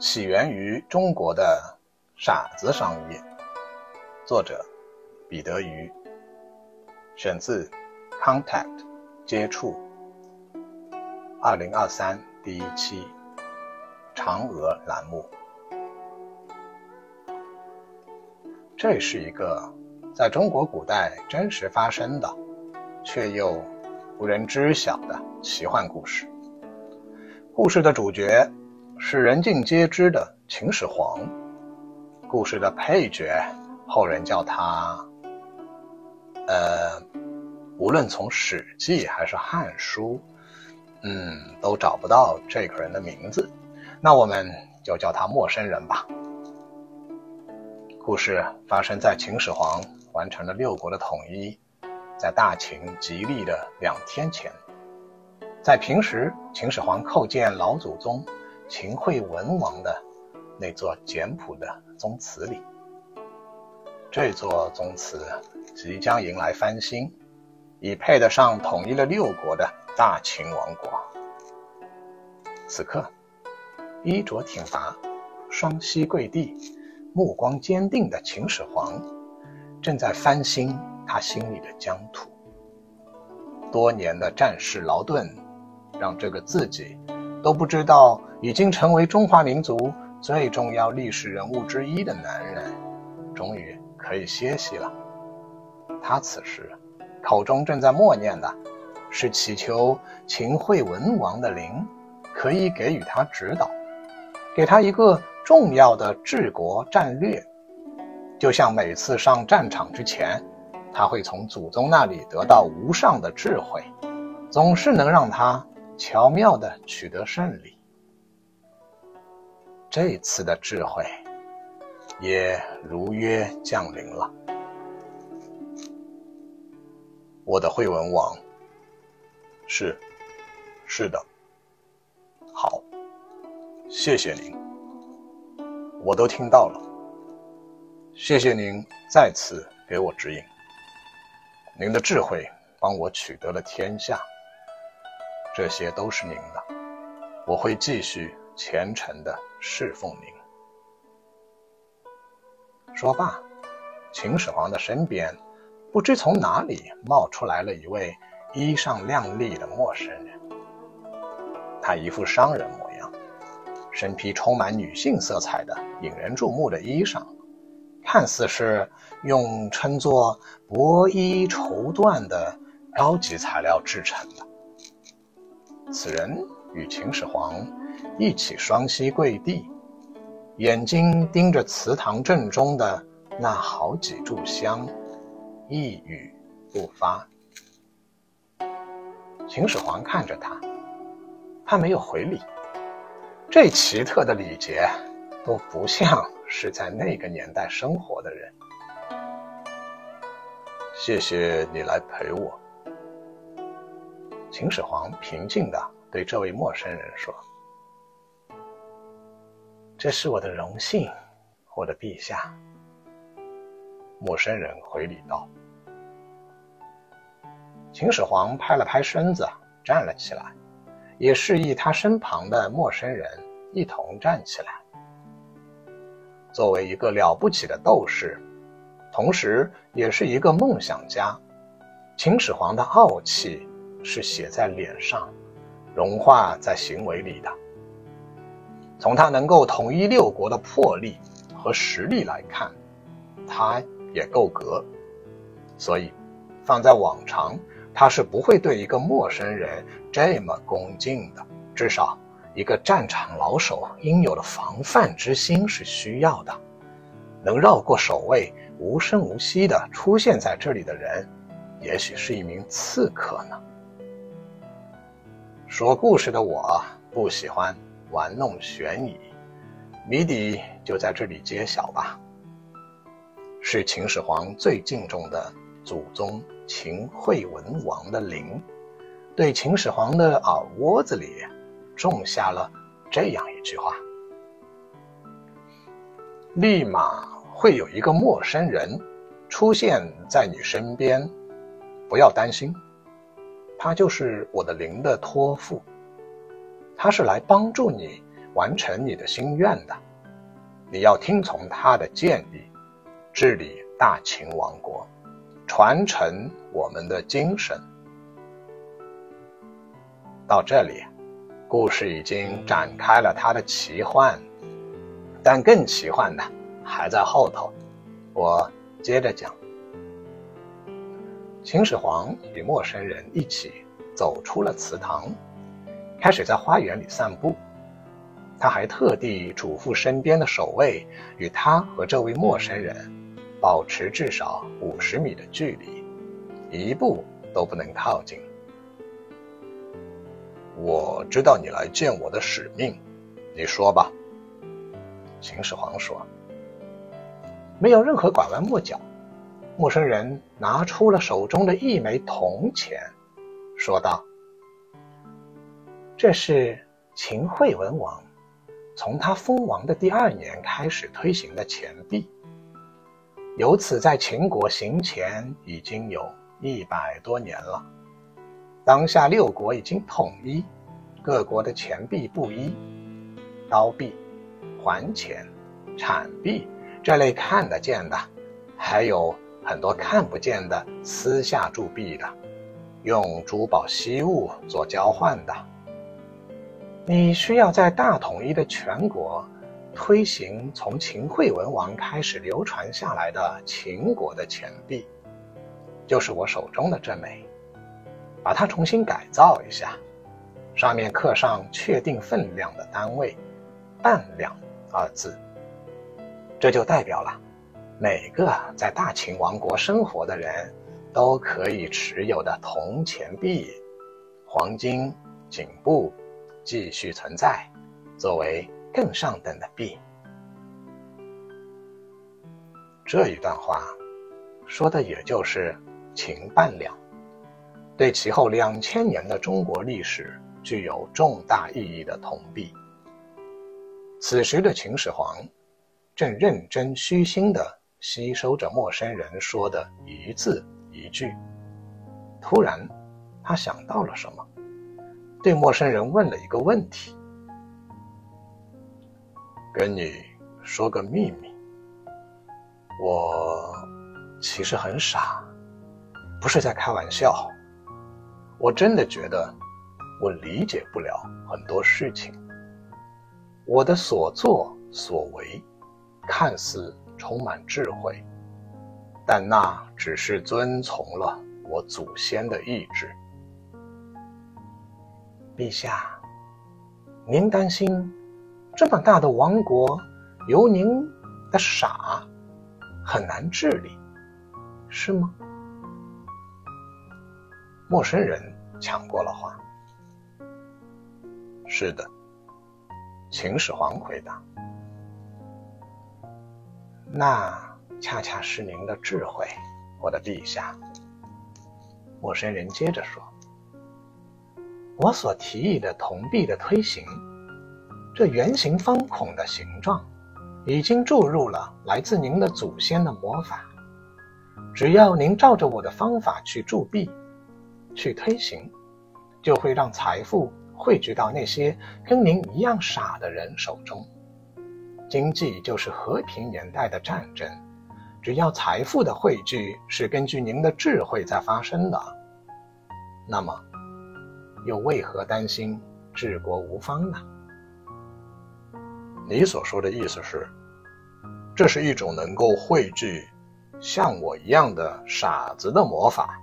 起源于中国的傻子商业，作者彼得鱼，选自《Contact》接触，二零二三第一期嫦娥栏目。这是一个在中国古代真实发生的，却又无人知晓的奇幻故事。故事的主角。是人尽皆知的秦始皇，故事的配角，后人叫他，呃，无论从《史记》还是《汉书》，嗯，都找不到这个人的名字，那我们就叫他陌生人吧。故事发生在秦始皇完成了六国的统一，在大秦吉利的两天前，在平时，秦始皇叩见老祖宗。秦惠文王的那座简朴的宗祠里，这座宗祠即将迎来翻新，已配得上统一了六国的大秦王国。此刻，衣着挺拔、双膝跪地、目光坚定的秦始皇，正在翻新他心里的疆土。多年的战事劳顿，让这个自己都不知道。已经成为中华民族最重要历史人物之一的男人，终于可以歇息了。他此时口中正在默念的，是祈求秦惠文王的灵可以给予他指导，给他一个重要的治国战略。就像每次上战场之前，他会从祖宗那里得到无上的智慧，总是能让他巧妙地取得胜利。这次的智慧也如约降临了。我的惠文王，是，是的，好，谢谢您，我都听到了。谢谢您再次给我指引，您的智慧帮我取得了天下，这些都是您的，我会继续虔诚的。侍奉您。说罢，秦始皇的身边不知从哪里冒出来了一位衣裳靓丽的陌生人。他一副商人模样，身披充满女性色彩的引人注目的衣裳，看似是用称作薄衣绸缎的高级材料制成的。此人与秦始皇。一起双膝跪地，眼睛盯着祠堂正中的那好几炷香，一语不发。秦始皇看着他，他没有回礼。这奇特的礼节，都不像是在那个年代生活的人。谢谢你来陪我。秦始皇平静地对这位陌生人说。这是我的荣幸，我的陛下。陌生人回礼道。秦始皇拍了拍身子，站了起来，也示意他身旁的陌生人一同站起来。作为一个了不起的斗士，同时也是一个梦想家，秦始皇的傲气是写在脸上，融化在行为里的。从他能够统一六国的魄力和实力来看，他也够格。所以，放在往常，他是不会对一个陌生人这么恭敬的。至少，一个战场老手应有的防范之心是需要的。能绕过守卫，无声无息地出现在这里的人，也许是一名刺客呢。说故事的我不喜欢。玩弄悬疑，谜底就在这里揭晓吧。是秦始皇最敬重的祖宗秦惠文王的陵，对秦始皇的耳窝子里种下了这样一句话：立马会有一个陌生人出现在你身边，不要担心，他就是我的灵的托付。他是来帮助你完成你的心愿的。你要听从他的建议，治理大秦王国，传承我们的精神。到这里，故事已经展开了它的奇幻，但更奇幻的还在后头。我接着讲。秦始皇与陌生人一起走出了祠堂，开始在花园里散步。他还特地嘱咐身边的守卫，与他和这位陌生人保持至少五十米的距离，一步都不能靠近。我知道你来见我的使命，你说吧。秦始皇说：“没有任何拐弯抹角。”陌生人拿出了手中的一枚铜钱，说道：“这是秦惠文王。”从他封王的第二年开始推行的钱币，由此在秦国行钱已经有一百多年了。当下六国已经统一，各国的钱币不一，刀币、环钱、铲币这类看得见的，还有很多看不见的私下铸币的，用珠宝稀物做交换的。你需要在大统一的全国推行从秦惠文王开始流传下来的秦国的钱币，就是我手中的这枚，把它重新改造一下，上面刻上确定分量的单位“半两”二字，这就代表了每个在大秦王国生活的人都可以持有的铜钱币、黄金、锦布。继续存在，作为更上等的币。这一段话说的也就是秦半两，对其后两千年的中国历史具有重大意义的铜币。此时的秦始皇正认真虚心地吸收着陌生人说的一字一句，突然，他想到了什么。对陌生人问了一个问题：“跟你说个秘密，我其实很傻，不是在开玩笑。我真的觉得我理解不了很多事情。我的所作所为看似充满智慧，但那只是遵从了我祖先的意志。”陛下，您担心这么大的王国由您的傻很难治理，是吗？陌生人抢过了话。是的，秦始皇回答。那恰恰是您的智慧，我的陛下。陌生人接着说。我所提议的铜币的推行，这圆形方孔的形状，已经注入了来自您的祖先的魔法。只要您照着我的方法去铸币，去推行，就会让财富汇聚到那些跟您一样傻的人手中。经济就是和平年代的战争，只要财富的汇聚是根据您的智慧在发生的，那么。又为何担心治国无方呢？你所说的意思是，这是一种能够汇聚像我一样的傻子的魔法，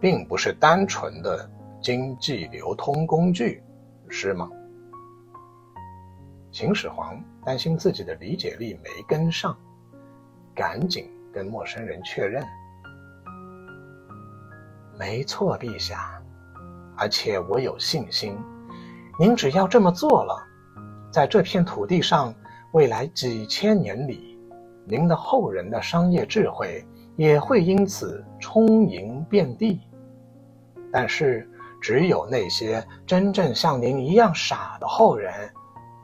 并不是单纯的经济流通工具，是吗？秦始皇担心自己的理解力没跟上，赶紧跟陌生人确认：“没错，陛下。”而且我有信心，您只要这么做了，在这片土地上，未来几千年里，您的后人的商业智慧也会因此充盈遍地。但是，只有那些真正像您一样傻的后人，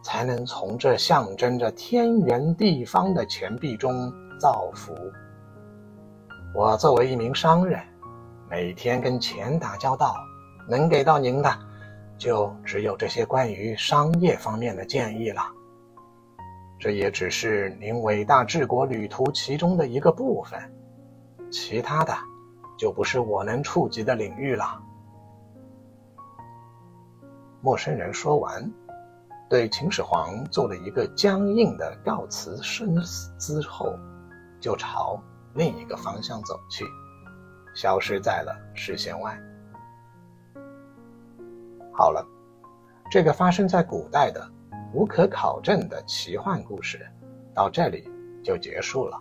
才能从这象征着天圆地方的钱币中造福。我作为一名商人，每天跟钱打交道。能给到您的，就只有这些关于商业方面的建议了。这也只是您伟大治国旅途其中的一个部分，其他的就不是我能触及的领域了。陌生人说完，对秦始皇做了一个僵硬的告辞身之后，就朝另一个方向走去，消失在了视线外。好了，这个发生在古代的、无可考证的奇幻故事，到这里就结束了。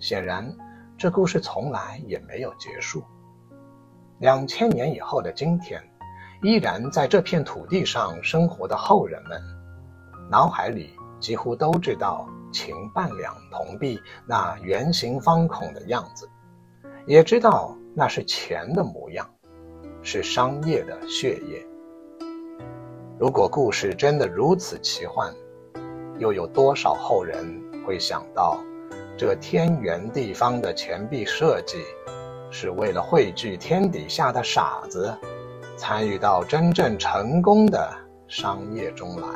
显然，这故事从来也没有结束。两千年以后的今天。依然在这片土地上生活的后人们，脑海里几乎都知道秦半两铜币那圆形方孔的样子，也知道那是钱的模样，是商业的血液。如果故事真的如此奇幻，又有多少后人会想到，这天圆地方的钱币设计，是为了汇聚天底下的傻子？参与到真正成功的商业中来。